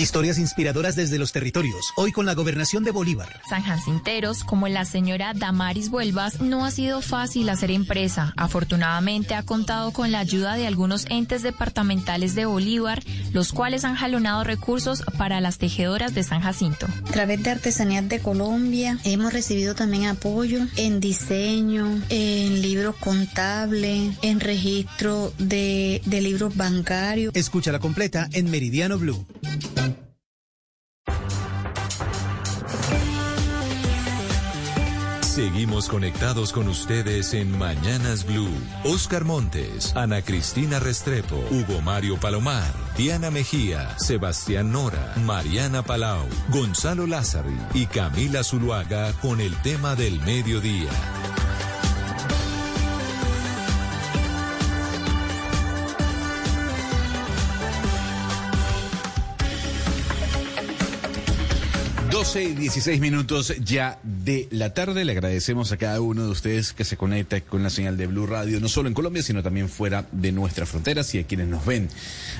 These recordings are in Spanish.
Historias inspiradoras desde los territorios. Hoy con la gobernación de Bolívar. San Jacinteros, como la señora Damaris Vuelvas, no ha sido fácil hacer empresa. Afortunadamente ha contado con la ayuda de algunos entes departamentales de Bolívar, los cuales han jalonado recursos para las tejedoras de San Jacinto. A través de Artesanías de Colombia hemos recibido también apoyo en diseño, en libros contables, en registro de, de libros bancarios. Escucha la completa en Meridiano Blue. Seguimos conectados con ustedes en Mañanas Blue. Oscar Montes, Ana Cristina Restrepo, Hugo Mario Palomar, Diana Mejía, Sebastián Nora, Mariana Palau, Gonzalo Lázari y Camila Zuluaga con el tema del mediodía. Doce y 16 minutos ya de la tarde. Le agradecemos a cada uno de ustedes que se conecta con la señal de Blue Radio, no solo en Colombia, sino también fuera de nuestras fronteras y a quienes nos ven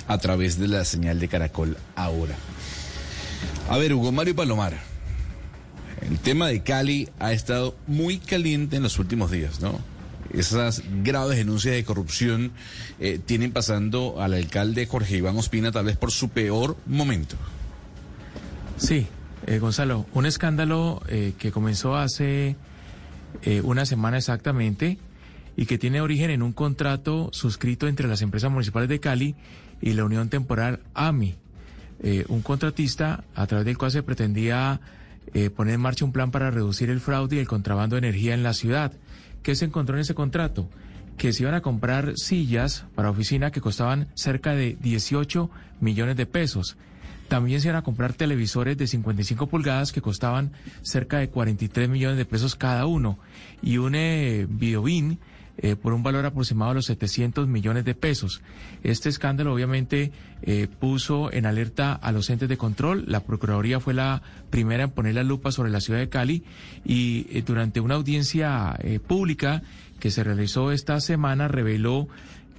a través de la señal de Caracol ahora. A ver, Hugo Mario Palomar. El tema de Cali ha estado muy caliente en los últimos días, ¿no? Esas graves denuncias de corrupción eh, tienen pasando al alcalde Jorge Iván Ospina tal vez por su peor momento. Sí, eh, Gonzalo, un escándalo eh, que comenzó hace eh, una semana exactamente y que tiene origen en un contrato suscrito entre las empresas municipales de Cali y la Unión Temporal AMI, eh, un contratista a través del cual se pretendía poner en marcha un plan para reducir el fraude y el contrabando de energía en la ciudad. ¿Qué se encontró en ese contrato? Que se iban a comprar sillas para oficina que costaban cerca de 18 millones de pesos. También se iban a comprar televisores de 55 pulgadas que costaban cerca de 43 millones de pesos cada uno y un eh, videobin eh, por un valor aproximado de los 700 millones de pesos. Este escándalo obviamente eh, puso en alerta a los entes de control. La Procuraduría fue la primera en poner la lupa sobre la ciudad de Cali y eh, durante una audiencia pública que se realizó esta semana reveló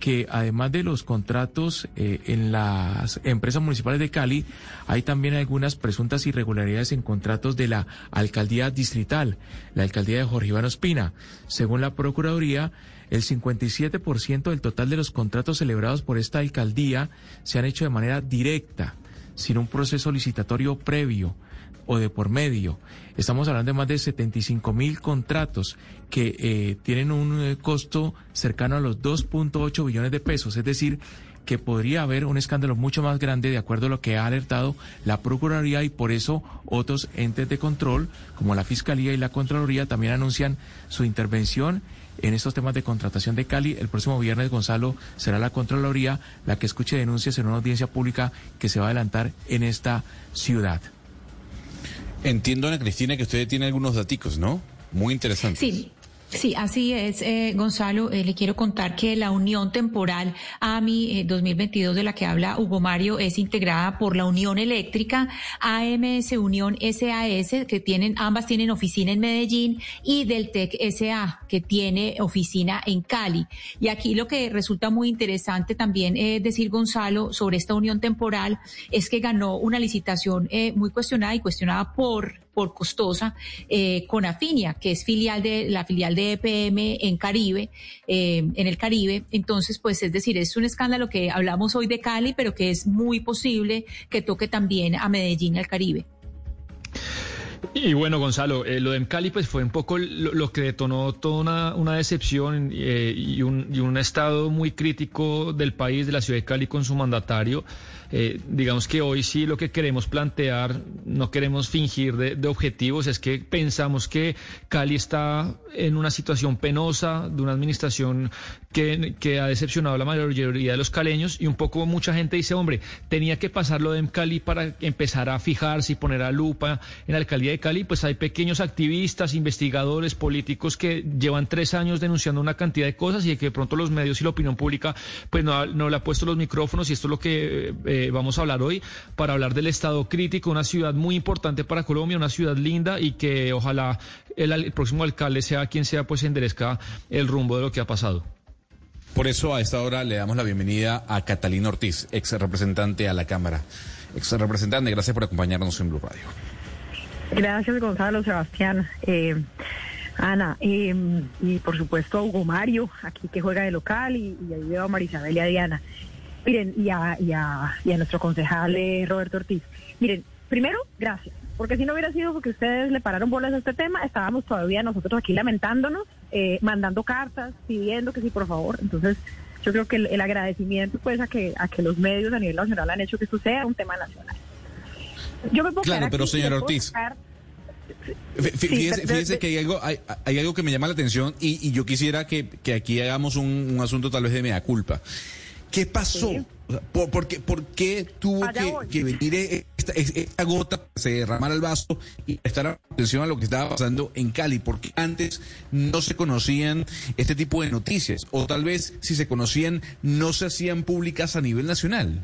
que además de los contratos eh, en las empresas municipales de Cali, hay también algunas presuntas irregularidades en contratos de la alcaldía distrital, la alcaldía de Jorge Iván Ospina. Según la Procuraduría, el 57% del total de los contratos celebrados por esta alcaldía se han hecho de manera directa, sin un proceso licitatorio previo o de por medio. Estamos hablando de más de 75 mil contratos que eh, tienen un eh, costo cercano a los 2.8 billones de pesos, es decir, que podría haber un escándalo mucho más grande de acuerdo a lo que ha alertado la Procuraduría y por eso otros entes de control como la Fiscalía y la Contraloría también anuncian su intervención en estos temas de contratación de Cali. El próximo viernes, Gonzalo, será la Contraloría la que escuche denuncias en una audiencia pública que se va a adelantar en esta ciudad. Entiendo, Ana Cristina, que usted tiene algunos daticos, ¿no? Muy interesantes. Sí. Sí, así es, eh, Gonzalo. Eh, le quiero contar que la Unión Temporal AMI eh, 2022 de la que habla Hugo Mario es integrada por la Unión Eléctrica, AMS Unión SAS, que tienen, ambas tienen oficina en Medellín, y Deltec SA, que tiene oficina en Cali. Y aquí lo que resulta muy interesante también es decir, Gonzalo, sobre esta unión temporal, es que ganó una licitación eh, muy cuestionada y cuestionada por por costosa eh, con Afinia, que es filial de la filial de EPM en Caribe, eh, en el Caribe. Entonces, pues es decir, es un escándalo que hablamos hoy de Cali, pero que es muy posible que toque también a Medellín y al Caribe. Y bueno, Gonzalo, eh, lo de Cali pues fue un poco lo, que detonó toda una, una decepción eh, y, un, y, un, estado muy crítico del país, de la ciudad de Cali con su mandatario. Eh, digamos que hoy sí lo que queremos plantear, no queremos fingir de, de, objetivos, es que pensamos que Cali está en una situación penosa, de una administración que, que, ha decepcionado a la mayoría de los caleños y un poco mucha gente dice, hombre, tenía que pasarlo de Cali para empezar a fijarse y poner a lupa en la alcaldía de Cali, pues hay pequeños activistas, investigadores, políticos que llevan tres años denunciando una cantidad de cosas y que de pronto los medios y la opinión pública pues no, no le ha puesto los micrófonos y esto es lo que eh, vamos a hablar hoy para hablar del estado crítico, una ciudad muy importante para Colombia, una ciudad linda y que ojalá el, el próximo alcalde sea quien sea pues enderezca el rumbo de lo que ha pasado. Por eso a esta hora le damos la bienvenida a Catalina Ortiz, ex representante a la Cámara. Ex representante, gracias por acompañarnos en Blue Radio. Gracias, Gonzalo, Sebastián, eh, Ana, eh, y por supuesto a Hugo Mario, aquí que juega de local, y, y ahí veo a Marisabel y a Diana. Miren, y a, y a, y a nuestro concejal eh, Roberto Ortiz. Miren, primero, gracias porque si no hubiera sido porque ustedes le pararon bolas a este tema, estábamos todavía nosotros aquí lamentándonos, eh, mandando cartas, pidiendo que sí, por favor. Entonces, yo creo que el, el, agradecimiento pues a que a que los medios a nivel nacional han hecho que esto sea un tema nacional. Yo me puedo claro, pero señor Ortiz. Fíjese, fíjese, que hay algo, hay, hay, algo que me llama la atención y, y yo quisiera que, que, aquí hagamos un, un, asunto tal vez de mea culpa. ¿Qué pasó? Sí. ¿Por, por, qué, ¿Por, qué, tuvo que, que, venir esta, esta, gota, se derramar al vaso y prestar atención a lo que estaba pasando en Cali? Porque antes no se conocían este tipo de noticias, o tal vez si se conocían no se hacían públicas a nivel nacional.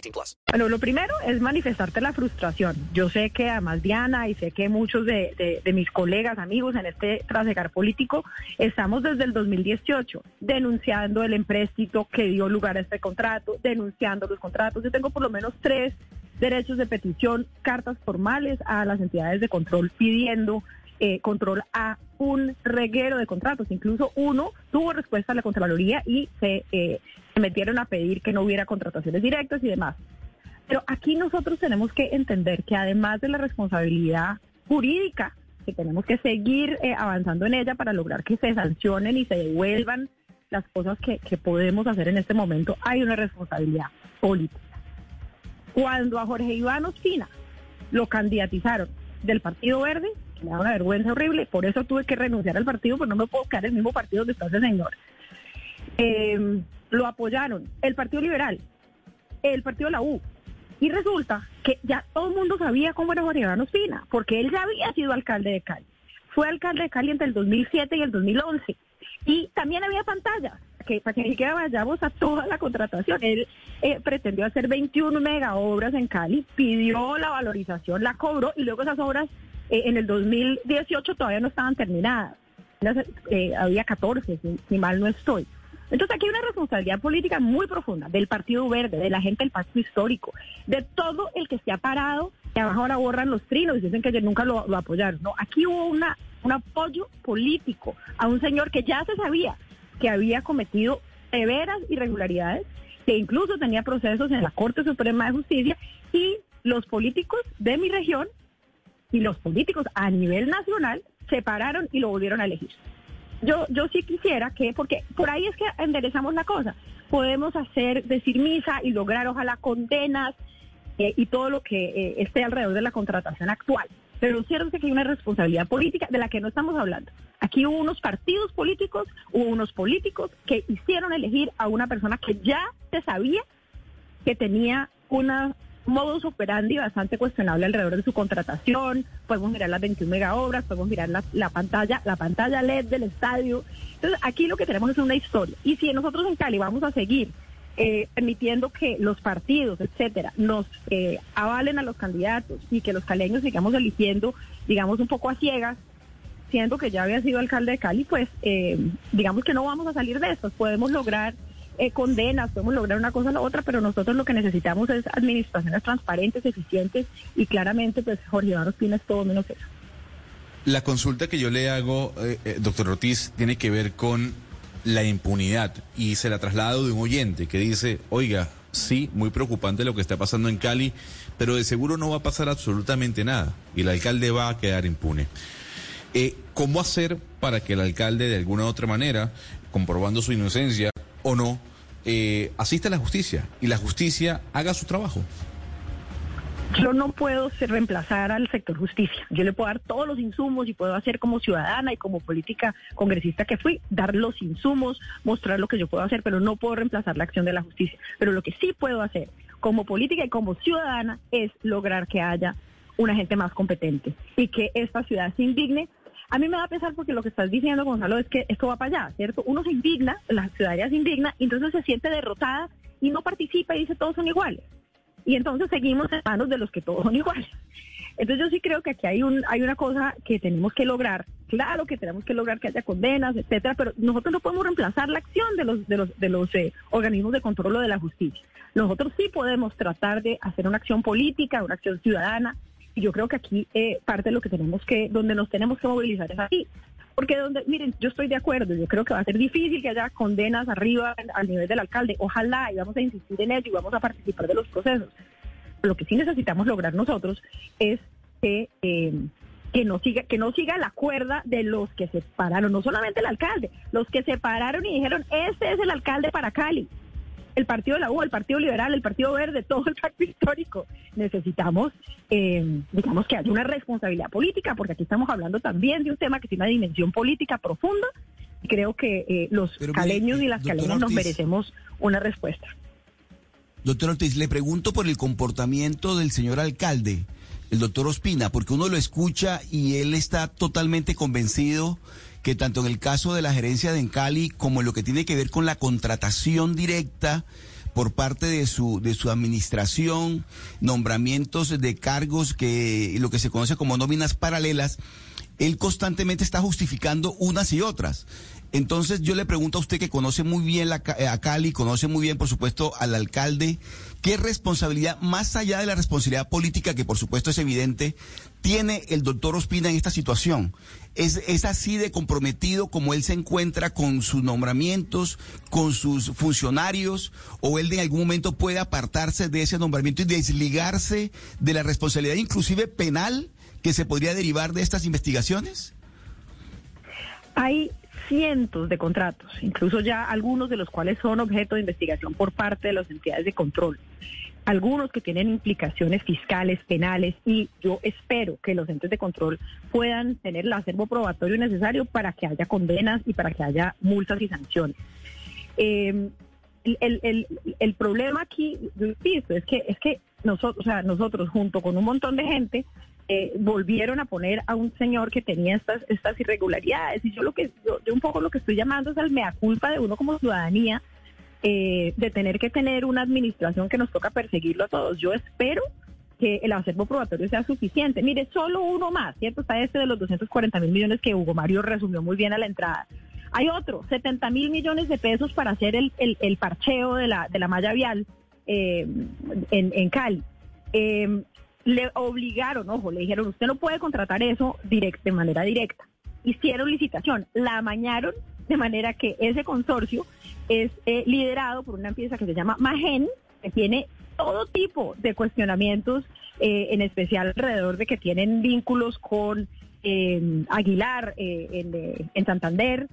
18 plus. Bueno, lo primero es manifestarte la frustración. Yo sé que además Diana y sé que muchos de, de, de mis colegas, amigos en este trasegar político, estamos desde el 2018 denunciando el empréstito que dio lugar a este contrato, denunciando los contratos. Yo tengo por lo menos tres derechos de petición, cartas formales a las entidades de control pidiendo eh, control a un reguero de contratos. Incluso uno tuvo respuesta a la Contraloría y se, eh, se metieron a pedir que no hubiera contrataciones directas y demás. Pero aquí nosotros tenemos que entender que además de la responsabilidad jurídica, que tenemos que seguir eh, avanzando en ella para lograr que se sancionen y se devuelvan las cosas que, que podemos hacer en este momento, hay una responsabilidad política. Cuando a Jorge Iván Ospina lo candidatizaron del Partido Verde, me da una vergüenza horrible, por eso tuve que renunciar al partido, porque no me puedo quedar en el mismo partido donde está ese señor. Eh, lo apoyaron el Partido Liberal, el Partido La U, y resulta que ya todo el mundo sabía cómo era Jorge Iván Ospina, porque él ya había sido alcalde de Cali. Fue alcalde de Cali entre el 2007 y el 2011. Y también había pantallas, que para que ni siquiera vayamos a toda la contratación. Él eh, pretendió hacer 21 mega obras en Cali, pidió la valorización, la cobró y luego esas obras eh, en el 2018 todavía no estaban terminadas. Eh, había 14, si, mal no estoy. Entonces aquí hay una responsabilidad política muy profunda del Partido Verde, de la gente del Pacto Histórico, de todo el que se ha parado, que abajo ahora borran los trinos y dicen que nunca lo, lo apoyaron. No, aquí hubo una, un apoyo político a un señor que ya se sabía que había cometido severas irregularidades, que incluso tenía procesos en la Corte Suprema de Justicia y los políticos de mi región y los políticos a nivel nacional se pararon y lo volvieron a elegir yo, yo sí quisiera que, porque por ahí es que enderezamos la cosa, podemos hacer, decir misa y lograr ojalá condenas eh, y todo lo que eh, esté alrededor de la contratación actual. Pero cierto que hay una responsabilidad política de la que no estamos hablando. Aquí hubo unos partidos políticos, hubo unos políticos que hicieron elegir a una persona que ya se sabía que tenía una modus operandi bastante cuestionable alrededor de su contratación, podemos mirar las 21 mega obras, podemos mirar la, la, pantalla, la pantalla LED del estadio. Entonces, aquí lo que tenemos es una historia. Y si nosotros en Cali vamos a seguir eh, permitiendo que los partidos, etcétera, nos eh, avalen a los candidatos y que los caleños sigamos eligiendo, digamos, un poco a ciegas, siendo que ya había sido alcalde de Cali, pues eh, digamos que no vamos a salir de esto. Podemos lograr eh, condenas, podemos lograr una cosa o la otra, pero nosotros lo que necesitamos es administraciones transparentes, eficientes y claramente, pues Jorge Iván Ospina es todo menos eso. La consulta que yo le hago, eh, eh, doctor Ortiz, tiene que ver con la impunidad y se la traslado de un oyente que dice, oiga, sí, muy preocupante lo que está pasando en Cali, pero de seguro no va a pasar absolutamente nada y el alcalde va a quedar impune. Eh, ¿Cómo hacer para que el alcalde de alguna u otra manera, comprobando su inocencia o no, eh, asista a la justicia y la justicia haga su trabajo? Yo no puedo ser- reemplazar al sector justicia. Yo le puedo dar todos los insumos y puedo hacer como ciudadana y como política congresista que fui, dar los insumos, mostrar lo que yo puedo hacer, pero no puedo reemplazar la acción de la justicia. Pero lo que sí puedo hacer como política y como ciudadana es lograr que haya una gente más competente y que esta ciudad se indigne. A mí me va a pesar porque lo que estás diciendo, Gonzalo, es que esto va para allá, ¿cierto? Uno se indigna, la ciudadanía se indigna, y entonces se siente derrotada y no participa y dice todos son iguales y entonces seguimos en manos de los que todos son iguales. Entonces yo sí creo que aquí hay un hay una cosa que tenemos que lograr. Claro que tenemos que lograr que haya condenas, etcétera, pero nosotros no podemos reemplazar la acción de los de los de los eh, organismos de control o de la justicia. Nosotros sí podemos tratar de hacer una acción política, una acción ciudadana. Y yo creo que aquí eh, parte de lo que tenemos que donde nos tenemos que movilizar es aquí. Porque donde, miren, yo estoy de acuerdo, yo creo que va a ser difícil que haya condenas arriba al nivel del alcalde. Ojalá y vamos a insistir en ello y vamos a participar de los procesos. Lo que sí necesitamos lograr nosotros es que, eh, que no siga que no siga la cuerda de los que se pararon, no solamente el alcalde, los que se pararon y dijeron, este es el alcalde para Cali. El Partido de la U, el Partido Liberal, el Partido Verde, todo el pacto histórico. Necesitamos, eh, digamos, que haya una responsabilidad política, porque aquí estamos hablando también de un tema que tiene una dimensión política profunda. Creo que eh, los Pero mire, caleños y eh, las caleñas nos merecemos una respuesta. Doctor Ortiz, le pregunto por el comportamiento del señor alcalde, el doctor Ospina, porque uno lo escucha y él está totalmente convencido que tanto en el caso de la gerencia de Encali como en lo que tiene que ver con la contratación directa por parte de su de su administración, nombramientos de cargos que lo que se conoce como nóminas paralelas, él constantemente está justificando unas y otras. Entonces yo le pregunto a usted que conoce muy bien la, eh, a Cali, conoce muy bien, por supuesto, al alcalde, ¿qué responsabilidad, más allá de la responsabilidad política, que por supuesto es evidente, tiene el doctor Ospina en esta situación? ¿Es, ¿Es así de comprometido como él se encuentra con sus nombramientos, con sus funcionarios, o él de algún momento puede apartarse de ese nombramiento y desligarse de la responsabilidad inclusive penal que se podría derivar de estas investigaciones? Hay cientos de contratos, incluso ya algunos de los cuales son objeto de investigación por parte de las entidades de control. Algunos que tienen implicaciones fiscales, penales, y yo espero que los entes de control puedan tener el acervo probatorio necesario para que haya condenas y para que haya multas y sanciones. Eh, el, el, el problema aquí, yo insisto, es que, es que nosotros, o sea, nosotros junto con un montón de gente eh, volvieron a poner a un señor que tenía estas estas irregularidades y yo lo que yo, un poco lo que estoy llamando es al mea culpa de uno como ciudadanía eh, de tener que tener una administración que nos toca perseguirlo a todos. Yo espero que el acervo probatorio sea suficiente. Mire, solo uno más, ¿cierto? Está este de los 240 mil millones que Hugo Mario resumió muy bien a la entrada. Hay otro, 70 mil millones de pesos para hacer el, el, parcheo de la, de la malla vial eh, en, Cali. Le obligaron, ojo, le dijeron, usted no puede contratar eso direct, de manera directa. Hicieron licitación, la amañaron de manera que ese consorcio es eh, liderado por una empresa que se llama Magen, que tiene todo tipo de cuestionamientos, eh, en especial alrededor de que tienen vínculos con eh, Aguilar en Santander.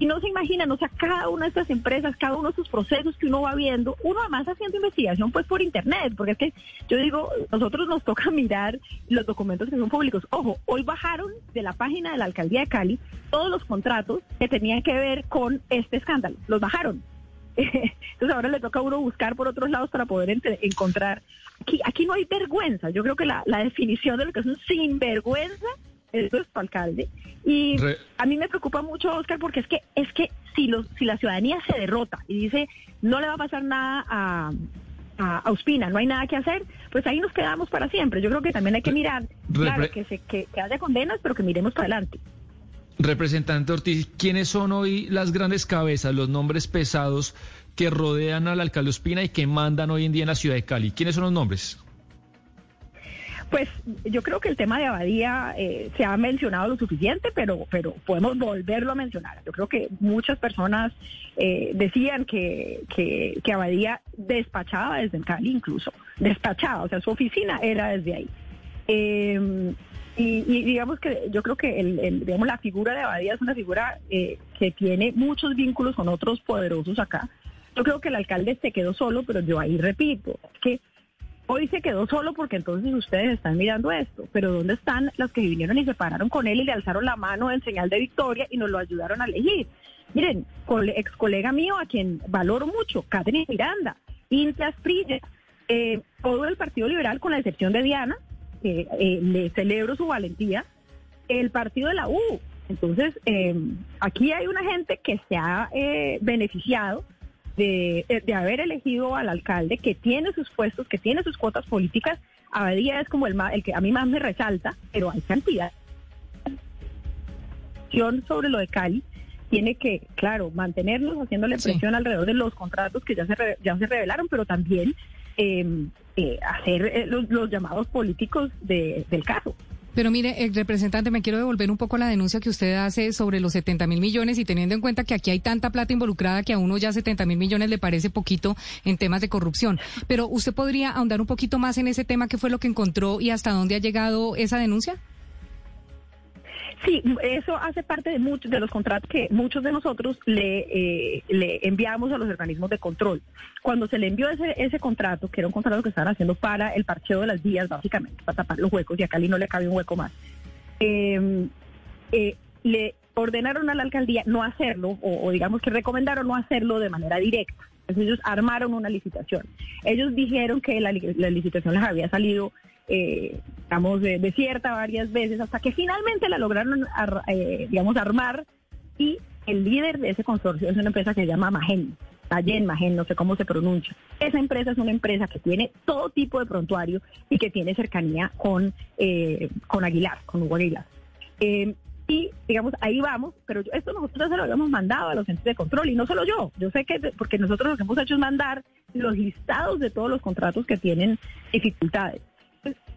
Y no se imaginan, o sea, cada una de estas empresas, cada uno de sus procesos que uno va viendo, uno además haciendo investigación pues por internet, porque es que yo digo, nosotros nos toca mirar los documentos que son públicos. Ojo, hoy bajaron de la página de la alcaldía de Cali todos los contratos que tenían que ver con este escándalo, los bajaron. Entonces ahora le toca a uno buscar por otros lados para poder encontrar. Aquí, aquí no hay vergüenza. Yo creo que la, la definición de lo que es un sinvergüenza es nuestro alcalde. Y Re- a mí me preocupa mucho, Oscar, porque es que es que si los, si la ciudadanía se derrota y dice no le va a pasar nada a, a, a Ospina, no hay nada que hacer, pues ahí nos quedamos para siempre. Yo creo que también hay que mirar, Re- claro, que, se, que, que haya condenas, pero que miremos para adelante. Representante Ortiz, ¿quiénes son hoy las grandes cabezas, los nombres pesados que rodean al alcalde Ospina y que mandan hoy en día en la ciudad de Cali? ¿Quiénes son los nombres? Pues yo creo que el tema de Abadía eh, se ha mencionado lo suficiente, pero, pero podemos volverlo a mencionar. Yo creo que muchas personas eh, decían que, que, Abadía despachaba desde Cali incluso, despachaba, o sea, su oficina era desde ahí. Eh, y, digamos que yo creo que el, digamos, la figura de Abadía es una figura eh, que tiene muchos vínculos con otros poderosos acá. Yo creo que el alcalde se quedó solo, pero yo ahí repito, que hoy se quedó solo porque entonces ustedes están mirando esto, pero ¿dónde están los que vinieron y se pararon con él y le alzaron la mano en señal de victoria y nos lo ayudaron a elegir? Miren, ex colega mío a quien valoro mucho, Catherine Miranda, Intia Prilla, eh, todo el Partido Liberal con la excepción de Diana, eh, le celebro su valentía, el partido de la U. Entonces, eh, aquí hay una gente que se ha eh, beneficiado de, haber elegido al alcalde que tiene sus puestos, que tiene sus cuotas políticas. Abadía es como el, el que a mí más me resalta, pero hay cantidad. Sobre lo de Cali, tiene que, claro, mantenernos haciéndole presión alrededor de los contratos que ya se, ya se revelaron, pero también Em, eh, hacer eh, los, llamados políticos del caso. Pero mire, el representante, me quiero devolver un poco la denuncia que usted hace sobre los 70 mil millones y teniendo en cuenta que aquí hay tanta plata involucrada que a uno ya 70 mil millones le parece poquito en temas de corrupción. Pero usted podría ahondar un poquito más en ese tema, qué fue lo que encontró y hasta dónde ha llegado esa denuncia. Sí, eso hace parte de muchos de los contratos que muchos de nosotros le, eh, le enviamos a los organismos de control. Cuando se le envió ese, ese contrato, que era un contrato que estaban haciendo para el parcheo de las vías, básicamente, para tapar los huecos, y a Cali no le cabe un hueco más, em, eh, le ordenaron a la alcaldía no hacerlo, o, digamos que recomendaron no hacerlo de manera directa. Entonces ellos armaron una licitación. Ellos dijeron que la licitación les había salido eh, digamos, desierta varias veces, hasta que finalmente la lograron, eh, digamos, armar y el líder de ese consorcio es una empresa que se llama Magen, Tayen Magen, no sé cómo se pronuncia. Esa empresa es una empresa que tiene todo tipo de prontuario y que tiene cercanía con, eh, con Aguilar, con Hugo Aguilar. Eh, y digamos, ahí vamos, pero esto nosotros se lo habíamos mandado a los centros de control y no solo yo, yo sé que porque nosotros lo que hemos hecho es mandar los listados de todos los contratos que tienen dificultades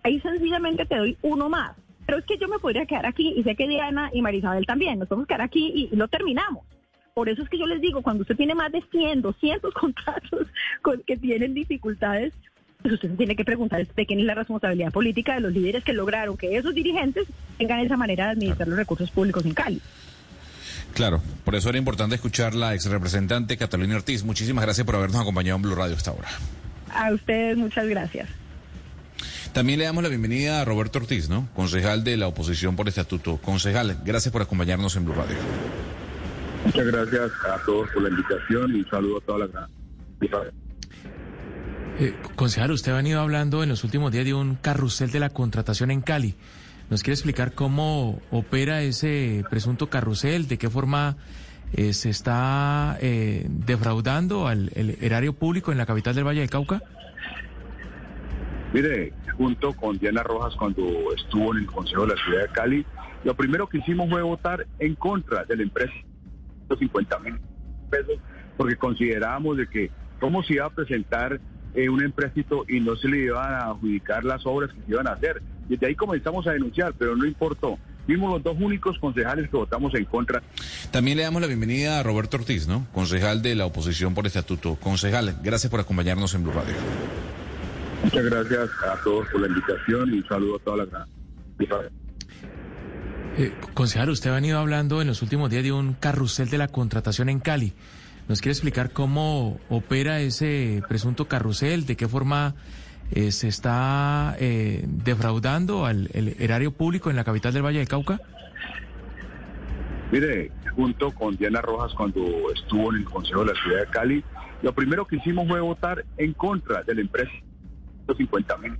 ahí sencillamente te doy uno más. Pero es que yo me podría quedar aquí y sé que Diana y Marisabel también, nos podemos quedar aquí y, no terminamos. Por eso es que yo les digo, cuando usted tiene más de 100, 200 contratos con, que tienen dificultades, pues usted se tiene que preguntar de quién es la responsabilidad política de los líderes que lograron que esos dirigentes tengan esa manera de administrar los recursos públicos en Cali. Claro, por eso era importante escuchar la ex representante Catalina Ortiz. Muchísimas gracias por habernos acompañado en Blue Radio hasta ahora. A ustedes muchas gracias. También le damos la bienvenida a Roberto Ortiz, ¿no? Concejal de la oposición por estatuto. Concejal, gracias por acompañarnos en Blue Radio. Muchas gracias a todos por la invitación y un saludo a toda la gran. Eh, concejal, usted ha venido hablando en los últimos días de un carrusel de la contratación en Cali. ¿Nos quiere explicar cómo opera ese presunto carrusel? ¿De qué forma eh, se está eh, defraudando al erario público en la capital del Valle del Cauca? Mire, junto con Diana Rojas cuando estuvo en el Consejo de la Ciudad de Cali, lo primero que hicimos fue votar en contra de la empresa, 50 mil pesos, porque considerábamos de que cómo se iba a presentar eh, un empréstito y no se le iban a adjudicar las obras que se iban a hacer. Desde ahí comenzamos a denunciar, pero no importó. Fuimos los dos únicos concejales que votamos en contra. También le damos la bienvenida a Roberto Ortiz, ¿no? Concejal de la oposición por estatuto. Concejal, gracias por acompañarnos en Blue Radio. Muchas gracias a todos por la invitación y un saludo a toda la gran. Eh, concejal, usted ha venido hablando en los últimos días de un carrusel de la contratación en Cali. ¿Nos quiere explicar cómo opera ese presunto carrusel? ¿De qué forma eh, se está eh, defraudando al erario público en la capital del Valle del Cauca? Mire, junto con Diana Rojas cuando estuvo en el Consejo de la Ciudad de Cali, lo primero que hicimos fue votar en contra de la empresa 50 mil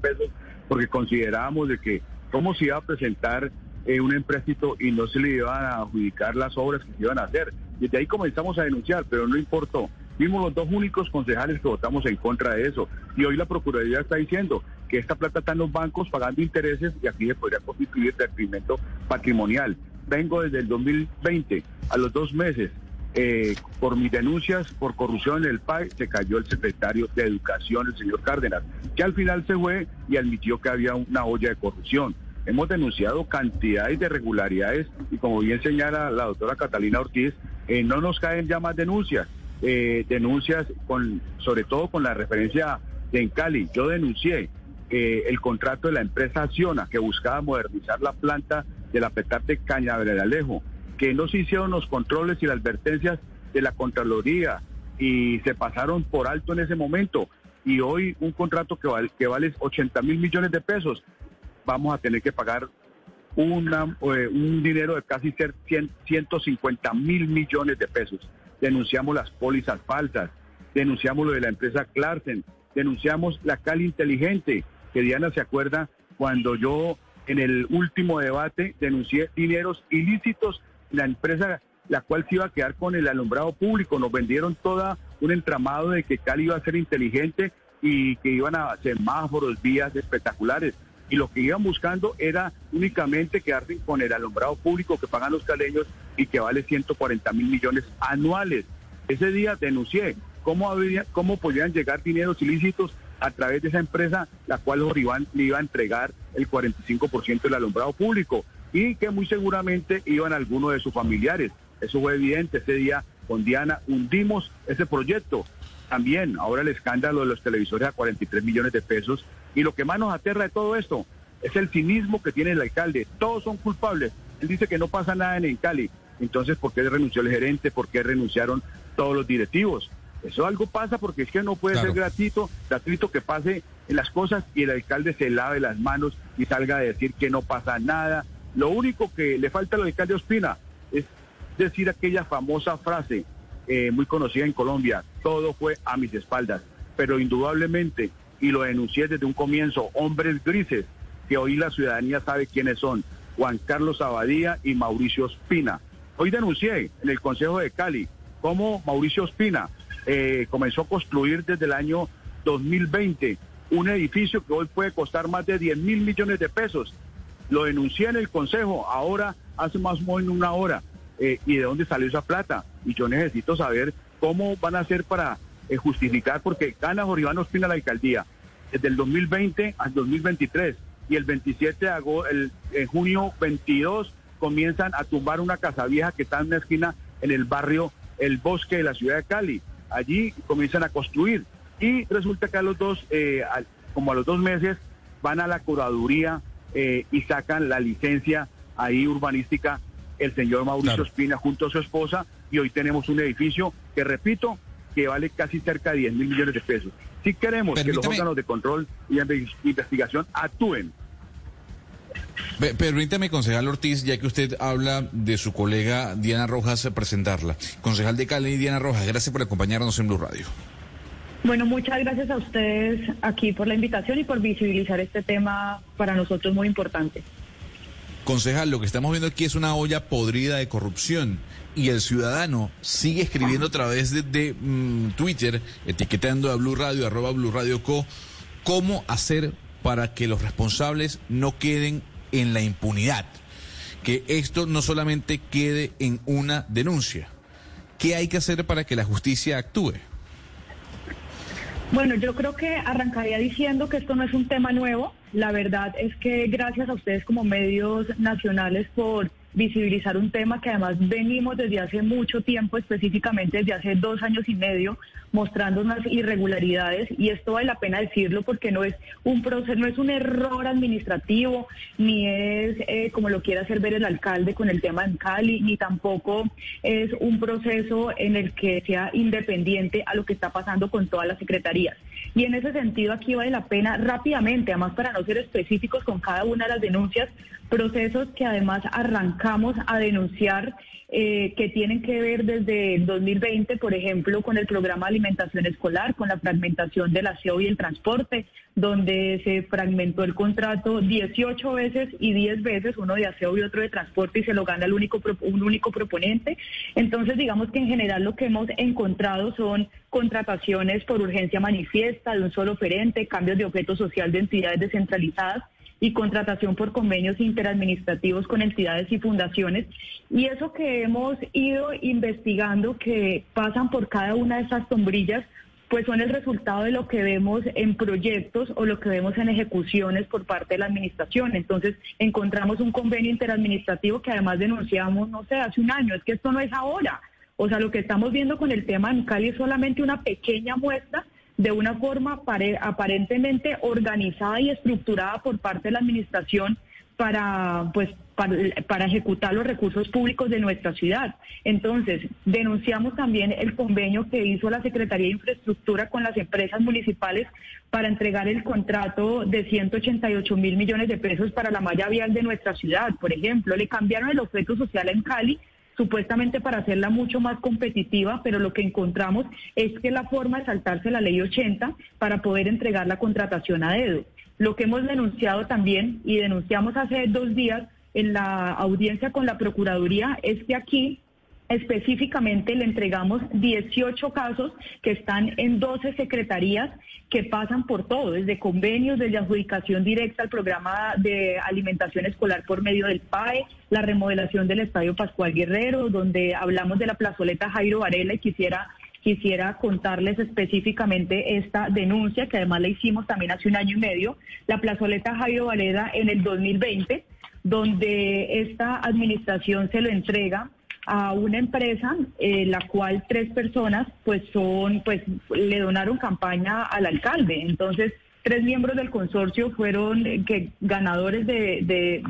pesos, porque considerábamos de que cómo se iba a presentar eh, un empréstito y no se le iban a adjudicar las obras que se iban a hacer. Desde ahí comenzamos a denunciar, pero no importó. Fuimos los dos únicos concejales que votamos en contra de eso. Y hoy la Procuraduría está diciendo que esta plata está en los bancos pagando intereses y aquí se podría constituir detrimento patrimonial. Vengo desde el 2020 a los dos meses eh, por mis denuncias por corrupción en el PAE, se cayó el secretario de Educación, el señor Cárdenas, que al final se fue y admitió que había una olla de corrupción. Hemos denunciado cantidades de irregularidades y como bien señala la doctora Catalina Ortiz, eh, no nos caen ya más denuncias, eh, denuncias con, sobre todo con la referencia de en Cali. Yo denuncié eh, el contrato de la empresa Acciona que buscaba modernizar la planta de la petarte Cañaveralejo, que no se hicieron los controles y las advertencias de la Contraloría y se pasaron por alto en ese momento. Y hoy un contrato que vale, que vale 80 mil millones de pesos, vamos a tener que pagar una, eh, un dinero de casi 100, 150 mil millones de pesos. Denunciamos las pólizas falsas, denunciamos lo de la empresa Clarsen, denunciamos la Cali Inteligente, que Diana se acuerda cuando yo en el último debate denuncié dineros ilícitos, la empresa la cual se iba a quedar con el alumbrado público, nos vendieron toda un entramado de que Cali iba a ser inteligente y que iban a semáforos, vías espectaculares. Y lo que iban buscando era únicamente quedarse con el alumbrado público que pagan los caleños y que vale 140 mil millones anuales. Ese día denuncié cómo, había, cómo podían llegar dineros ilícitos a través de esa empresa, la cual Joribán le iba a entregar el 45% del alumbrado público y que muy seguramente iban algunos de sus familiares. Eso fue evidente ese día con Diana, hundimos ese proyecto. También ahora el escándalo de los televisores a 43 millones de pesos y lo que más nos aterra de todo esto es el cinismo que tiene el alcalde. Todos son culpables. Él dice que no pasa nada en el Cali. Entonces, ¿por qué renunció el gerente? ¿Por qué renunciaron todos los directivos? Eso algo pasa porque es que no puede ser gratuito, gratuito que pase en las cosas y el alcalde se lave las manos y salga a decir que no pasa nada. Lo único que le falta al alcalde Ospina es decir aquella famosa frase eh, muy conocida en Colombia, todo fue a mis espaldas. Pero indudablemente y lo denuncié desde un comienzo, hombres grises, que hoy la ciudadanía sabe quiénes son, Juan Carlos Abadía y Mauricio Espina. Hoy denuncié en el Consejo de Cali cómo Mauricio Espina eh, comenzó a construir desde el año 2020 un edificio que hoy puede costar más de 10 mil millones de pesos. Lo denuncié en el Consejo, ahora hace más o menos una hora. Eh, ¿Y de dónde salió esa plata? Y yo necesito saber cómo van a hacer para eh, justificar porque gana Joribán Ospina la alcaldía desde el 2020 al 2023 y el 27 de agosto, el, en junio 22 comienzan a tumbar una casa vieja que está en una esquina en el barrio El Bosque de la ciudad de Cali. Allí comienzan a construir y resulta que a los dos, eh, como a los dos meses, van a la curaduría eh, y sacan la licencia ahí urbanística el señor Mauricio Espina junto a su esposa y hoy tenemos un edificio que, repito, que vale casi cerca de 10 mil millones de pesos. Si queremos que los órganos de control y investigación actúen. Permítame, concejal Ortiz, ya que usted habla de su colega Diana Rojas, presentarla. Concejal de Cali, Diana Rojas, gracias por acompañarnos en Blue Radio. Bueno, muchas gracias a ustedes aquí por la invitación y por visibilizar este tema para nosotros muy importante. Concejal, lo que estamos viendo aquí es una olla podrida de corrupción y el ciudadano sigue escribiendo a través de, mm, Twitter, etiquetando a Blue Radio, arroba Blue Radio Co, cómo hacer para que los responsables no queden en la impunidad. Que esto no solamente quede en una denuncia. ¿Qué hay que hacer para que la justicia actúe? Bueno, yo creo que arrancaría diciendo que esto no es un tema nuevo. La verdad es que gracias a ustedes como medios nacionales por visibilizar un tema que además venimos desde hace mucho tiempo, específicamente desde hace dos años y medio, mostrando unas irregularidades y esto vale la pena decirlo porque no es un proceso, no es un error administrativo, ni es eh, como lo quiere hacer ver el alcalde con el tema en Cali, ni tampoco es un proceso en el que sea independiente a lo que está pasando con todas las secretarías. Y en ese sentido aquí vale la pena rápidamente, además para no ser específicos con cada una de las denuncias, procesos que además arrancamos a denunciar eh, que tienen que ver desde el 2020, por ejemplo, con el programa de alimentación escolar, con la fragmentación del aseo y el transporte, donde se fragmentó el contrato 18 veces y 10 veces, uno de aseo y otro de transporte, y se lo gana el único, un único proponente. Entonces, digamos que en general lo que hemos encontrado son contrataciones por urgencia manifiesta de un solo oferente, cambios de objeto social de entidades descentralizadas y contratación por convenios interadministrativos con entidades y fundaciones. Y eso que hemos ido investigando que pasan por cada una de esas sombrillas, pues son el resultado de lo que vemos en proyectos o lo que vemos en ejecuciones por parte de la administración. Entonces, encontramos un convenio interadministrativo que además denunciamos, no sé, hace un año, es que esto no es ahora. O sea, lo que estamos viendo con el tema en Cali es solamente una pequeña muestra de una forma aparentemente organizada y estructurada por parte de la administración para, pues, para, ejecutar los recursos públicos de nuestra ciudad. Entonces, denunciamos también el convenio que hizo la Secretaría de Infraestructura con las empresas municipales para entregar el contrato de 188 mil millones de pesos para la malla vial de nuestra ciudad. Por ejemplo, le cambiaron el objeto social en Cali supuestamente para hacerla mucho más competitiva, pero lo que encontramos es que la forma de saltarse la ley 80 para poder entregar la contratación a dedo. Lo que hemos denunciado también y denunciamos hace dos días en la audiencia con la Procuraduría es que aquí específicamente le entregamos 18 casos que están en 12 secretarías que pasan por todo, desde convenios, desde adjudicación directa al programa de alimentación escolar por medio del PAE, la remodelación del Estadio Pascual Guerrero, donde hablamos de la plazoleta Jairo Varela y quisiera quisiera contarles específicamente esta denuncia que además la hicimos también hace un año y medio, la plazoleta Jairo Varela en el 2020, donde esta administración se lo entrega a una empresa, eh, la cual tres personas pues son, pues le donaron campaña al alcalde. Entonces, tres miembros del consorcio fueron eh, que ganadores de,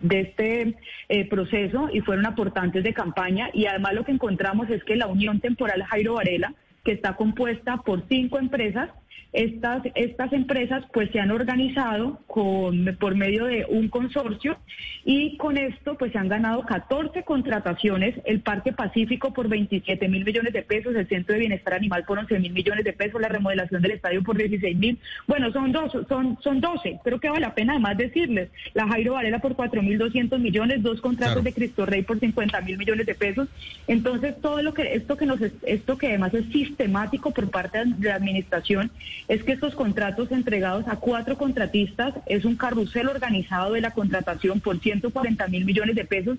de, este eh, proceso y fueron aportantes de campaña. Y además lo que encontramos es que la Unión Temporal Jairo Varela, que está compuesta por cinco empresas, estas, estas empresas pues se han organizado con, por medio de un consorcio y con esto pues se han ganado 14 contrataciones, el Parque Pacífico por 27 mil millones de pesos, el Centro de Bienestar Animal por 11 mil millones de pesos, la remodelación del estadio por 16 mil, bueno, son, dos, son, son 12, creo que vale la pena además decirles, la Jairo Varela por 4 mil 200 millones, dos contratos de Cristo Rey por 50 mil millones de pesos, entonces todo lo que, esto que nos, esto que además es sistemático por parte de la administración, es que estos contratos entregados a cuatro contratistas es un carrusel organizado de la contratación por 140 mil millones de pesos.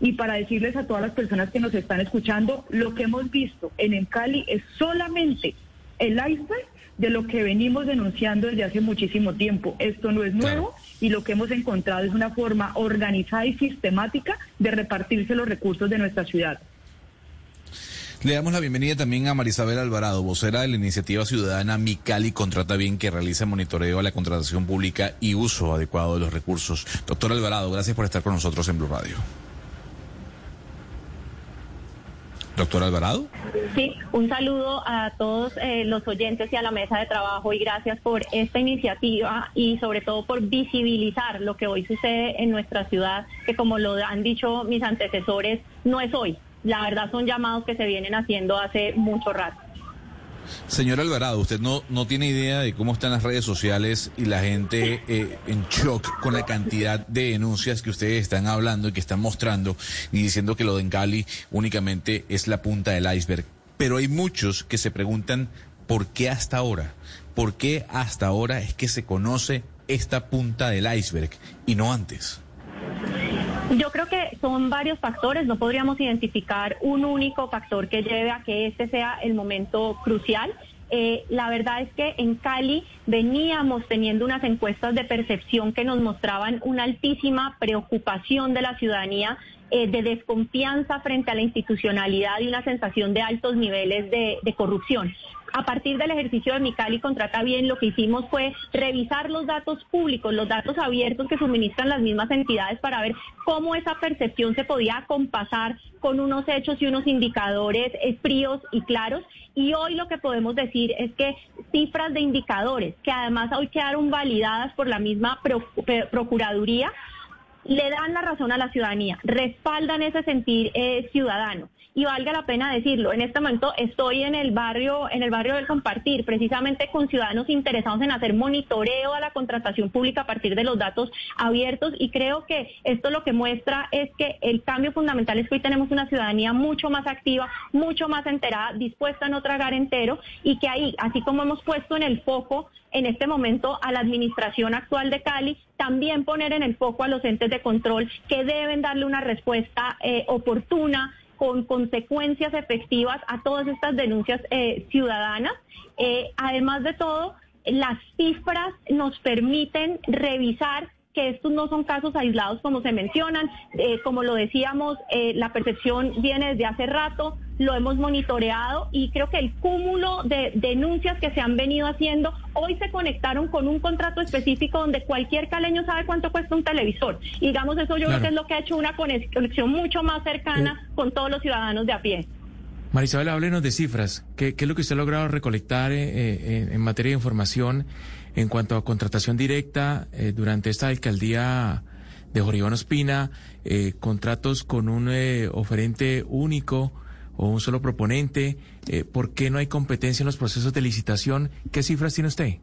Y para decirles a todas las personas que nos están escuchando, lo que hemos visto en Encali es solamente el iceberg de lo que venimos denunciando desde hace muchísimo tiempo. Esto no es nuevo y lo que hemos encontrado es una forma organizada y sistemática de repartirse los recursos de nuestra ciudad. Le damos la bienvenida también a Marisabel Alvarado, vocera de la iniciativa ciudadana Micali Contrata Bien, que realiza monitoreo a la contratación pública y uso adecuado de los recursos. Doctor Alvarado, gracias por estar con nosotros en Blue Radio. Doctor Alvarado. Sí, un saludo a todos eh, los oyentes y a la mesa de trabajo y gracias por esta iniciativa y sobre todo por visibilizar lo que hoy sucede en nuestra ciudad, que como lo han dicho mis antecesores, no es hoy, la verdad son llamados que se vienen haciendo hace mucho rato. Señor Alvarado, usted no, no tiene idea de cómo están las redes sociales y la gente eh, en shock con la cantidad de denuncias que ustedes están hablando y que están mostrando y diciendo que lo de Cali únicamente es la punta del iceberg. Pero hay muchos que se preguntan por qué hasta ahora, por qué hasta ahora es que se conoce esta punta del iceberg y no antes. Yo creo que son varios factores, no podríamos identificar un único factor que lleve a que este sea el momento crucial. Eh, la verdad es que en Cali veníamos teniendo unas encuestas de percepción que nos mostraban una altísima preocupación de la ciudadanía eh, de desconfianza frente a la institucionalidad y una sensación de altos niveles de, de corrupción a partir del ejercicio de Micali Contrata Bien, lo que hicimos fue revisar los datos públicos, los datos abiertos que suministran las mismas entidades para ver cómo esa percepción se podía compasar con unos hechos y unos indicadores eh, fríos y claros. Y hoy lo que podemos decir es que cifras de indicadores, que además hoy quedaron validadas por la misma Procuraduría, le dan la razón a la ciudadanía, respaldan ese sentir eh, ciudadano y valga la pena decirlo, en este momento estoy en el barrio, en el barrio del compartir, precisamente con ciudadanos interesados en hacer monitoreo a la contratación pública a partir de los datos abiertos y creo que esto lo que muestra es que el cambio fundamental es que hoy tenemos una ciudadanía mucho más activa, mucho más enterada, dispuesta a no tragar entero y que ahí, así como hemos puesto en el foco en este momento a la administración actual de Cali también poner en el foco a los entes de control que deben darle una respuesta eh, oportuna con consecuencias efectivas a todas estas denuncias eh, ciudadanas. Eh, además de todo, las cifras nos permiten revisar que estos no son casos aislados como se mencionan. Eh, como lo decíamos, eh, la percepción viene desde hace rato, lo hemos monitoreado y creo que el cúmulo de denuncias que se han venido haciendo hoy se conectaron con un contrato específico donde cualquier caleño sabe cuánto cuesta un televisor. Y digamos, eso yo creo que es lo que ha hecho una conexión mucho más cercana con todos los ciudadanos de a pie. Marisabel, háblenos de cifras. ¿Qué, qué es lo que usted ha logrado recolectar eh, eh, en materia de información en cuanto a contratación directa eh, durante esta alcaldía de Jorge Iván Ospina, eh, contratos con un eh, oferente único o un solo proponente? Eh, ¿Por qué no hay competencia en los procesos de licitación? ¿Qué cifras tiene usted?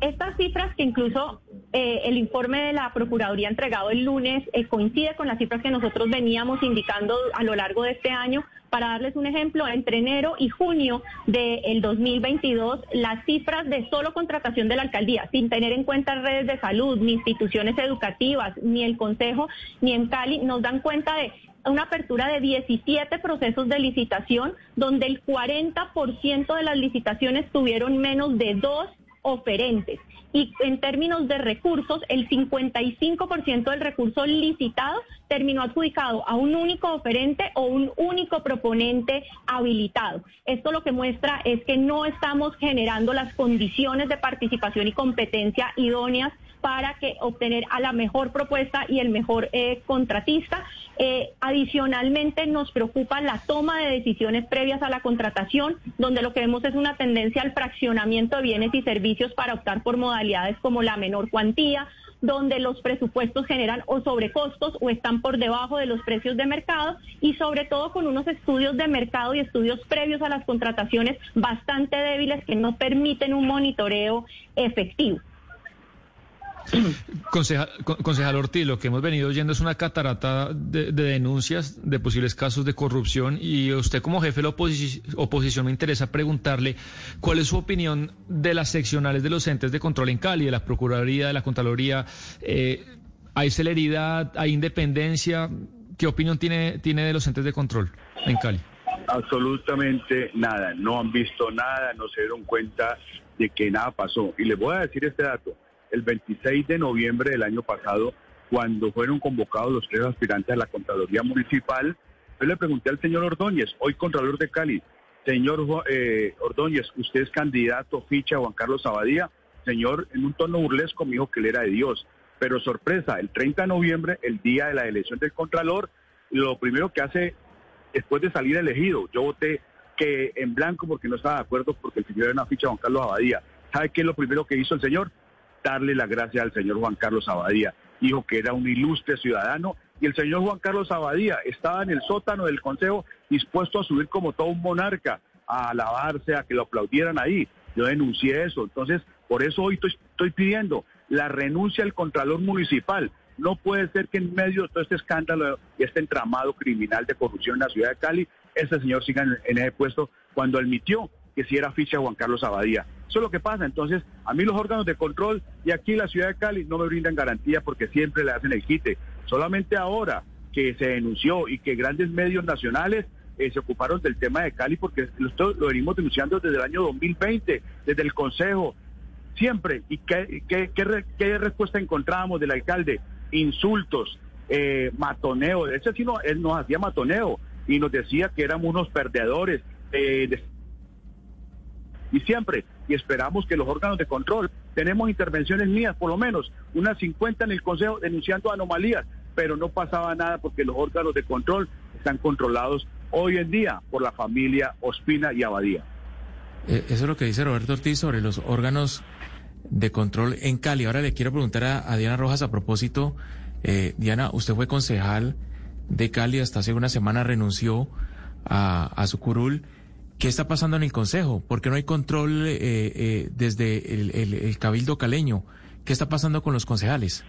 Estas cifras que incluso eh, el informe de la Procuraduría entregado el lunes eh, coincide con las cifras que nosotros veníamos indicando a lo largo de este año. Para darles un ejemplo, entre enero y junio del 2022, las cifras de solo contratación de la alcaldía, sin tener en cuenta redes de salud, ni instituciones educativas, ni el Consejo, ni en Cali, nos dan cuenta de una apertura de 17 procesos de licitación, donde el 40% de las licitaciones tuvieron menos de dos oferentes. Y en términos de recursos, el 55% del recurso licitado terminó adjudicado a un único oferente o un único proponente habilitado. Esto lo que muestra es que no estamos generando las condiciones de participación y competencia idóneas para que obtener a la mejor propuesta y el mejor eh, contratista. Eh, adicionalmente nos preocupa la toma de decisiones previas a la contratación, donde lo que vemos es una tendencia al fraccionamiento de bienes y servicios para optar por modalidades como la menor cuantía, donde los presupuestos generan o sobrecostos o están por debajo de los precios de mercado y sobre todo con unos estudios de mercado y estudios previos a las contrataciones bastante débiles que no permiten un monitoreo efectivo. Concejal, Ortiz, lo que hemos venido oyendo es una catarata de, de, denuncias de posibles casos de corrupción y usted como jefe de la oposi oposición me interesa preguntarle cuál es su opinión de las seccionales de los entes de control en Cali, de la Procuraduría, de la Contraloría. Eh, ¿Hay celeridad, hay independencia? ¿Qué opinión tiene, tiene de los entes de control en Cali? Absolutamente nada, no han visto nada, no se dieron cuenta de que nada pasó. Y les voy a decir este dato el 26 de noviembre del año pasado, cuando fueron convocados los tres aspirantes a la Contraloría Municipal, yo le pregunté al señor Ordóñez, hoy Contralor de Cali, señor eh, Ordóñez, usted es candidato ficha Juan Carlos Abadía, señor, en un tono burlesco me dijo que él era de Dios, pero sorpresa, el 30 de noviembre, el día de la elección del Contralor, lo primero que hace después de salir elegido, yo voté que en blanco porque no estaba de acuerdo porque el señor era una ficha Juan Carlos Abadía. ¿Sabe qué es lo primero que hizo el señor? Darle las gracias al señor Juan Carlos Abadía. Dijo que era un ilustre ciudadano y el señor Juan Carlos Abadía estaba en el sótano del Consejo dispuesto a subir como todo un monarca, a alabarse, a que lo aplaudieran ahí. Yo denuncié eso. Entonces, por eso hoy estoy, pidiendo la renuncia al Contralor Municipal. No puede ser que en medio de todo este escándalo y este entramado criminal de corrupción en la ciudad de Cali, ese señor siga en ese puesto cuando admitió que si era ficha Juan Carlos Abadía. Eso es lo que pasa. Entonces, a mí los órganos de control y aquí la ciudad de Cali no me brindan garantía porque siempre le hacen el quite. Solamente ahora que se denunció y que grandes medios nacionales eh, se ocuparon del tema de Cali porque lo, lo, venimos denunciando desde el año 2020, desde el Consejo, siempre. ¿Y qué, qué, qué, qué respuesta encontrábamos del alcalde? Insultos, eh, matoneo. Ese sí no, él nos hacía matoneo y nos decía que éramos unos perdedores. Eh, y siempre, y esperamos que los órganos de control, tenemos intervenciones mías, por lo menos, unas 50 en el Consejo denunciando anomalías, pero no pasaba nada porque los órganos de control están controlados hoy en día por la familia Ospina y Abadía. Eh, eso es lo que dice Roberto Ortiz sobre los órganos de control en Cali. Ahora le quiero preguntar a, Diana Rojas a propósito. Eh, Diana, usted fue concejal de Cali hasta hace una semana, renunció a su curul. ¿Qué está pasando en el Consejo? ¿Por qué no hay control eh, eh, desde el, el, el, cabildo caleño? ¿Qué está pasando con los concejales?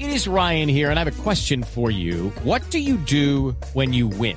It is Ryan here and I have a question for you. What do you do when you win?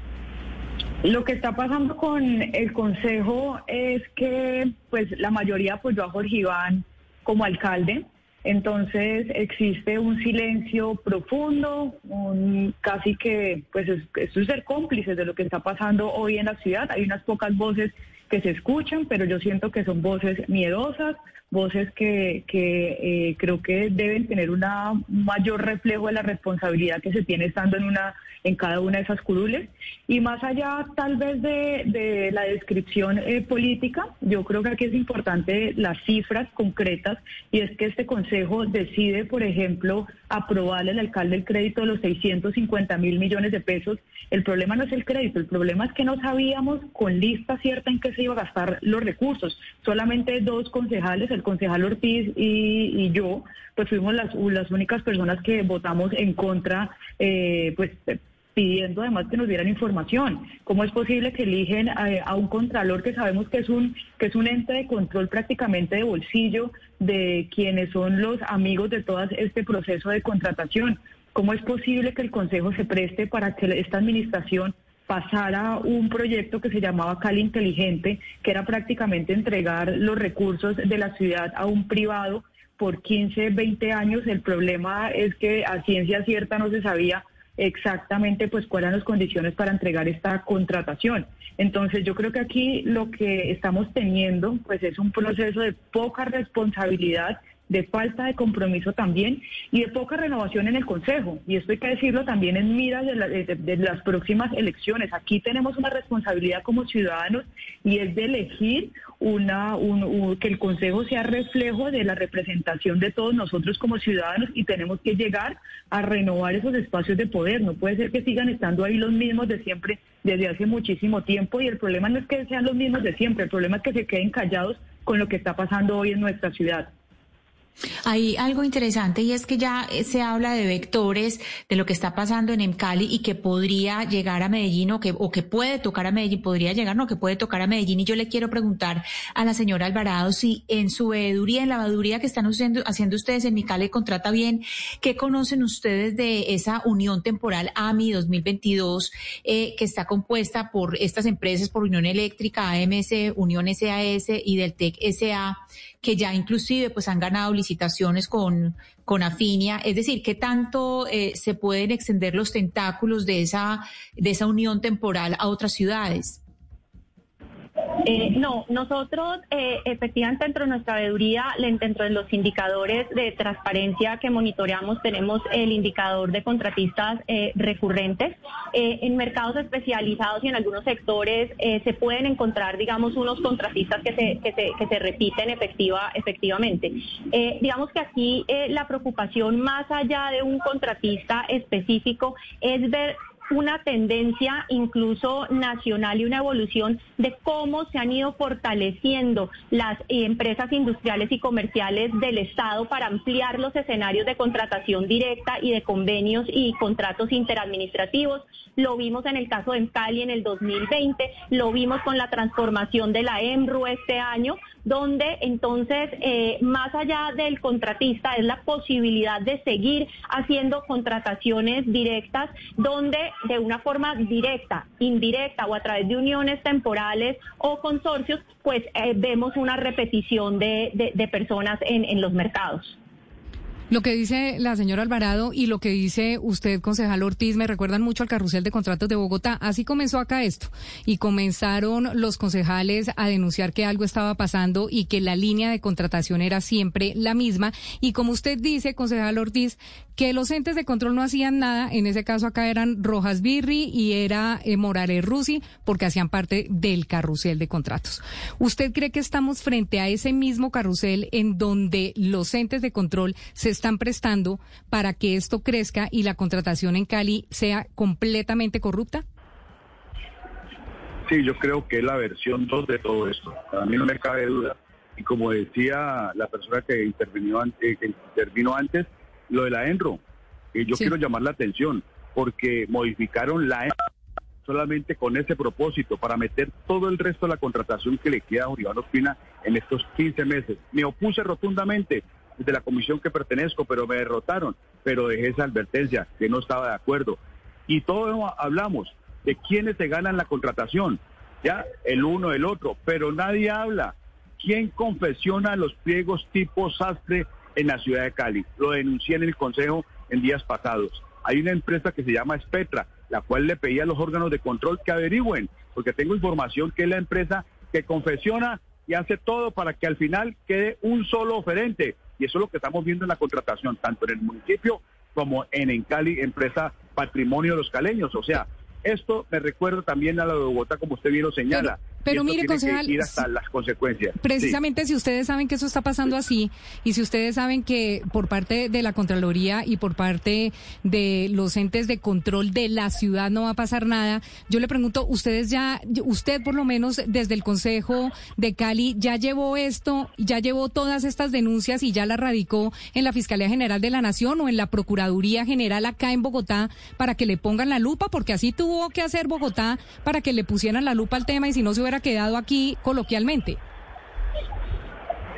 Lo que está pasando con el Consejo es que pues la mayoría apoyó a Jorge Iván como alcalde. Entonces existe un silencio profundo, un, casi que, pues es, es ser cómplices de lo que está pasando hoy en la ciudad. Hay unas pocas voces que se escuchan, pero yo siento que son voces miedosas, voces que, que eh, creo que deben tener un mayor reflejo de la responsabilidad que se tiene estando en una en cada una de esas curules. Y más allá tal vez de, de la descripción eh, política, yo creo que aquí es importante las cifras concretas y es que este Consejo decide, por ejemplo, aprobarle al alcalde el crédito de los 650 mil millones de pesos. El problema no es el crédito, el problema es que no sabíamos con lista cierta en qué se iba a gastar los recursos. Solamente dos concejales, el concejal Ortiz y, yo, pues fuimos las, las únicas personas que votamos en contra, eh, pues pidiendo además que nos dieran información. ¿Cómo es posible que eligen a, un contralor que sabemos que es un que es un ente de control prácticamente de bolsillo de quienes son los amigos de todo este proceso de contratación? ¿Cómo es posible que el Consejo se preste para que esta administración pasara un proyecto que se llamaba Cali Inteligente, que era prácticamente entregar los recursos de la ciudad a un privado por 15, 20 años? El problema es que a ciencia cierta no se sabía exactamente pues cuáles eran las condiciones para entregar esta contratación. Entonces yo creo que aquí lo que estamos teniendo pues es un proceso de poca responsabilidad de falta de compromiso también y de poca renovación en el Consejo. Y esto hay que decirlo también en miras de, las próximas elecciones. Aquí tenemos una responsabilidad como ciudadanos y es de elegir una, que el Consejo sea reflejo de la representación de todos nosotros como ciudadanos y tenemos que llegar a renovar esos espacios de poder. No puede ser que sigan estando ahí los mismos de siempre desde hace muchísimo tiempo y el problema no es que sean los mismos de siempre, el problema es que se queden callados con lo que está pasando hoy en nuestra ciudad. Hay algo interesante y es que ya se habla de vectores de lo que está pasando en Emcali y que podría llegar a Medellín o que, o que puede tocar a Medellín, podría llegar, no, que puede tocar a Medellín. Y yo le quiero preguntar a la señora Alvarado si en su veeduría, en la veeduría que están haciendo, haciendo ustedes en Micali contrata bien, ¿qué conocen ustedes de esa unión temporal AMI 2022 eh, que está compuesta por estas empresas, por Unión Eléctrica, AMS, Unión SAS y del TEC SA? Que ya inclusive pues han ganado licitaciones con, con Afinia, es decir, ¿qué tanto eh, se pueden extender los tentáculos de esa, de esa unión temporal a otras ciudades? Eh, no, nosotros eh, efectivamente dentro de nuestra veeduría, dentro de los indicadores de transparencia que monitoreamos, tenemos el indicador de contratistas eh, recurrentes. en mercados especializados y en algunos sectores se pueden encontrar, digamos, unos contratistas que se, que se, que se repiten efectiva, efectivamente. digamos que aquí la preocupación más allá de un contratista específico es ver una tendencia incluso nacional y una evolución de cómo se han ido fortaleciendo las empresas industriales y comerciales del Estado para ampliar los escenarios de contratación directa y de convenios y contratos interadministrativos. Lo vimos en el caso de Cali en el 2020, lo vimos con la transformación de la EMRU este año, donde entonces, eh, más allá del contratista, es la posibilidad de seguir haciendo contrataciones directas, donde de una forma directa, indirecta o a través de uniones temporales o consorcios, pues eh, vemos una repetición de, personas en los mercados. Lo que dice la señora Alvarado y lo que dice usted, concejal Ortiz, me recuerdan mucho al carrusel de contratos de Bogotá. Así comenzó acá esto. Y comenzaron los concejales a denunciar que algo estaba pasando y que la línea de contratación era siempre la misma. Y como usted dice, concejal Ortiz, que los entes de control no hacían nada, en ese caso acá eran Rojas Birri y era eh, Morales Rusi, porque hacían parte del carrusel de contratos. ¿Usted cree que estamos frente a ese mismo carrusel en donde los entes de control se están prestando para que esto crezca y la contratación en Cali sea completamente corrupta? Sí, yo creo que es la versión 2 de todo esto. A mí no me cabe duda. Y como decía la persona que intervino, antes, que intervino antes, lo de la ENRO, eh, yo quiero llamar la atención porque modificaron la ENRO solamente con ese propósito, para meter todo el resto de la contratación que le queda a Iván Ospina en estos 15 meses. Me opuse rotundamente desde la comisión que pertenezco, pero me derrotaron, pero dejé esa advertencia, que no estaba de acuerdo. Y todos hablamos de quiénes se ganan la contratación, ya, el uno, el otro, pero nadie habla. ¿Quién confesiona los pliegos tipo sastre en la ciudad de Cali? Lo denuncié en el Consejo en días pasados. Hay una empresa que se llama Spetra, la cual le pedía a los órganos de control que averigüen, porque tengo información que es la empresa que confesiona y hace todo para que al final quede un solo oferente. Y eso es lo que estamos viendo en la contratación, tanto en el municipio como en en Cali, empresa Patrimonio de los Caleños. O sea, esto me recuerda también a la de Bogotá, como usted bien lo señala. Pero mire, concejal, ir hasta las consecuencias. Precisamente si ustedes saben que eso está pasando así y si ustedes saben que por parte de la Contraloría y por parte de los entes de control de la ciudad no va a pasar nada, yo le pregunto, ustedes ya, usted por lo menos desde el Consejo de Cali ya llevó esto, ya llevó todas estas denuncias y ya la radicó en la Fiscalía General de la Nación o en la Procuraduría General acá en Bogotá para que le pongan la lupa, porque así tuvo que hacer Bogotá para que le pusieran la lupa al tema y si no se hubiera quedado aquí coloquialmente.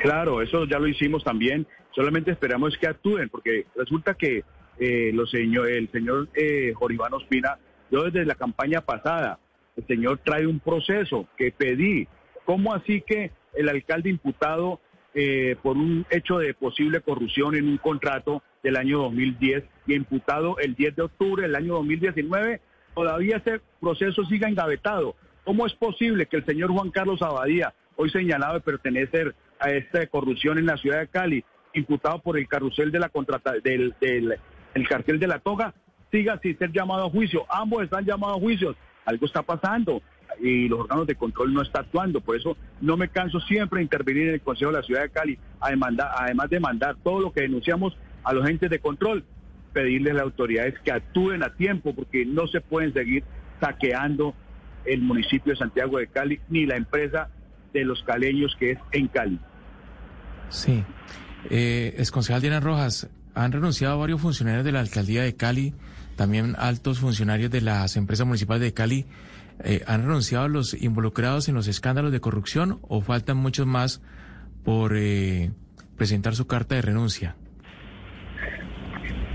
Claro, eso ya lo hicimos también. Solamente esperamos que actúen, porque resulta que eh, señor, el señor eh, Joribán Ospina, yo desde la campaña pasada, el señor trae un proceso que pedí. ¿Cómo así que el alcalde imputado eh, por un hecho de posible corrupción en un contrato del año 2010 y imputado el 10 de octubre del año 2019, todavía ese proceso siga engavetado? ¿Cómo es posible que el señor Juan Carlos Abadía, hoy señalado de pertenecer a esta corrupción en la ciudad de Cali, imputado por el carrusel de la contrata del, del el cartel de la toga, siga sin ser llamado a juicio? Ambos están llamados a juicio. Algo está pasando y los órganos de control no están actuando. Por eso no me canso siempre de intervenir en el Consejo de la Ciudad de Cali, además de mandar todo lo que denunciamos a los entes de control, pedirles a las autoridades que actúen a tiempo, porque no se pueden seguir saqueando el municipio de Santiago de Cali ni la empresa de los caleños que es en Cali. Sí. Eh, concejal Diana Rojas, han renunciado varios funcionarios de la alcaldía de Cali, también altos funcionarios de las empresas municipales de Cali. Eh, ¿Han renunciado los involucrados en los escándalos de corrupción o faltan muchos más por eh, presentar su carta de renuncia?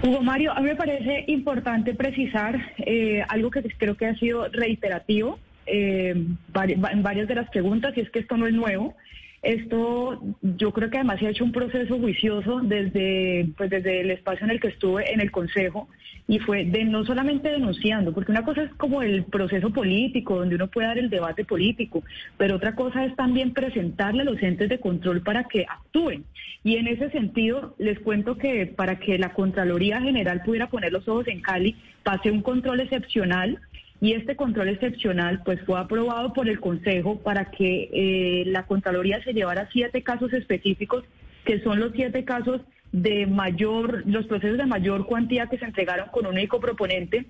Hugo Mario, a mí me parece importante precisar eh, algo que creo que ha sido reiterativo eh, en varias de las preguntas, y es que esto no es nuevo. Esto yo creo que además se ha hecho un proceso juicioso desde, pues desde el espacio en el que estuve en el Consejo y fue de no solamente denunciando, porque una cosa es como el proceso político, donde uno puede dar el debate político, pero otra cosa es también presentarle a los entes de control para que actúen. Y en ese sentido, les cuento que para que la Contraloría General pudiera poner los ojos en Cali, pase un control excepcional y este control excepcional pues fue aprobado por el Consejo para que eh, la Contraloría se llevara siete casos específicos, que son los siete casos de mayor, los procesos de mayor cuantía que se entregaron con un único proponente.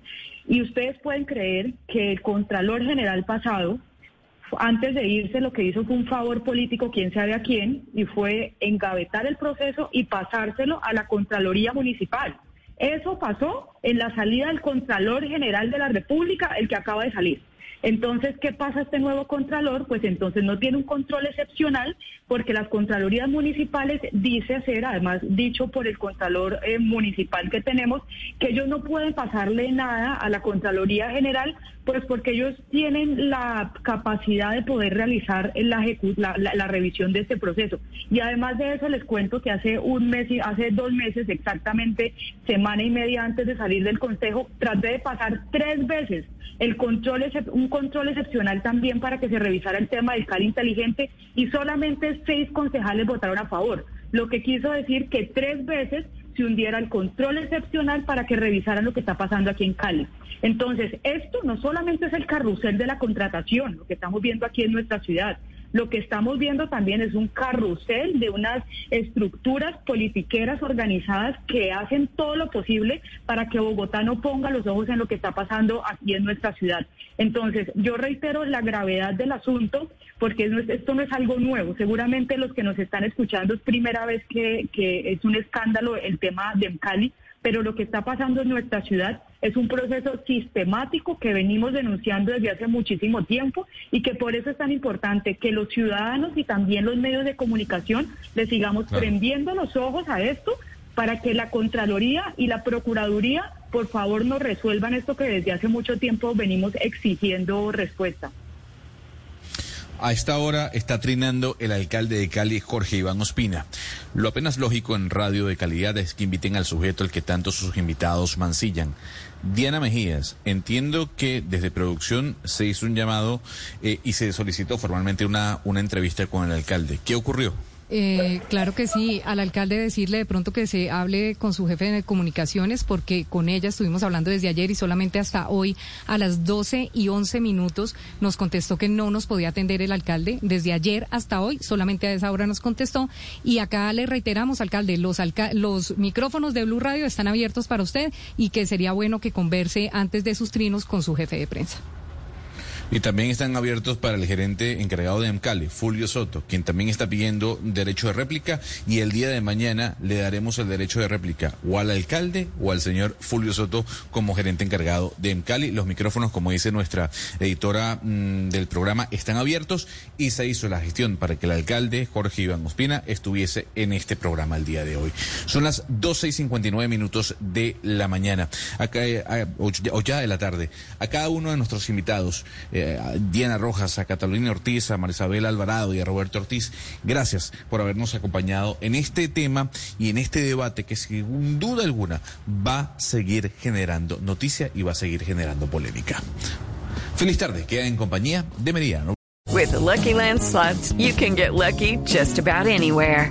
Y ustedes pueden creer que el Contralor General pasado, antes de irse, lo que hizo fue un favor político, quién sabe a quién, y fue engavetar el proceso y pasárselo a la Contraloría Municipal. Eso pasó en la salida del Contralor General de la República, el que acaba de salir. Entonces, ¿qué pasa este nuevo Contralor? Pues entonces no tiene un control excepcional porque las Contralorías municipales dice ser, además dicho por el Contralor eh, municipal que tenemos, que ellos no pueden pasarle nada a la Contraloría General, pues porque ellos tienen la capacidad de poder realizar la, la, revisión de este proceso. Y además de eso les cuento que hace un mes, hace dos meses exactamente, semana y media antes de salir del Consejo, traté de pasar tres veces el control un control excepcional también para que se revisara el tema del CAL inteligente y solamente seis concejales votaron a favor, lo que quiso decir que tres veces se hundiera el control excepcional para que revisaran lo que está pasando aquí en Cali. Entonces, esto no solamente es el carrusel de la contratación, lo que estamos viendo aquí en nuestra ciudad, Lo que estamos viendo también es un carrusel de unas estructuras politiqueras organizadas que hacen todo lo posible para que Bogotá no ponga los ojos en lo que está pasando aquí en nuestra ciudad. Entonces, yo reitero la gravedad del asunto porque esto no es algo nuevo. Seguramente los que nos están escuchando es primera vez que, es un escándalo el tema de Cali, pero lo que está pasando en nuestra ciudad es un proceso sistemático que venimos denunciando desde hace muchísimo tiempo y que por eso es tan importante que los ciudadanos y también los medios de comunicación le sigamos prendiendo los ojos a esto para que la Contraloría y la Procuraduría por favor nos resuelvan esto que desde hace mucho tiempo venimos exigiendo respuesta. A esta hora está trinando el alcalde de Cali, Jorge Iván Ospina. Lo apenas lógico en radio de calidad es que inviten al sujeto al que tanto sus invitados mancillan. Diana Mejías, entiendo que desde producción se hizo un llamado eh, y se solicitó formalmente una, una entrevista con el alcalde. ¿Qué ocurrió? Eh, claro que sí, al alcalde decirle de pronto que se hable con su jefe de comunicaciones, porque con ella estuvimos hablando desde ayer y solamente hasta hoy a las 12 y 11 minutos nos contestó que no nos podía atender el alcalde. Desde ayer hasta hoy solamente a esa hora nos contestó. Y acá le reiteramos, alcalde, los, los micrófonos de Blue Radio están abiertos para usted y que sería bueno que converse antes de sus trinos con su jefe de prensa. Y también están abiertos para el gerente encargado de Emcali, Fulvio Soto, quien también está pidiendo derecho de réplica y el día de mañana le daremos el derecho de réplica o al alcalde o al señor Fulvio Soto como gerente encargado de Emcali. Los micrófonos, como dice nuestra editora mm, del programa, están abiertos y se hizo la gestión para que el alcalde Jorge Iván Ospina estuviese en este programa el día de hoy. Son las 12 y 59 minutos de la mañana, acá, eh, o ya de la tarde. A cada uno de nuestros invitados, eh, a Diana Rojas, a Catalina Ortiz, a Marisabel Alvarado y a Roberto Ortiz. Gracias por habernos acompañado en este tema y en este debate que sin duda alguna va a seguir generando noticia y va a seguir generando polémica. Feliz tarde, queda en compañía de Meridiano. With Lucky you can get lucky just about anywhere.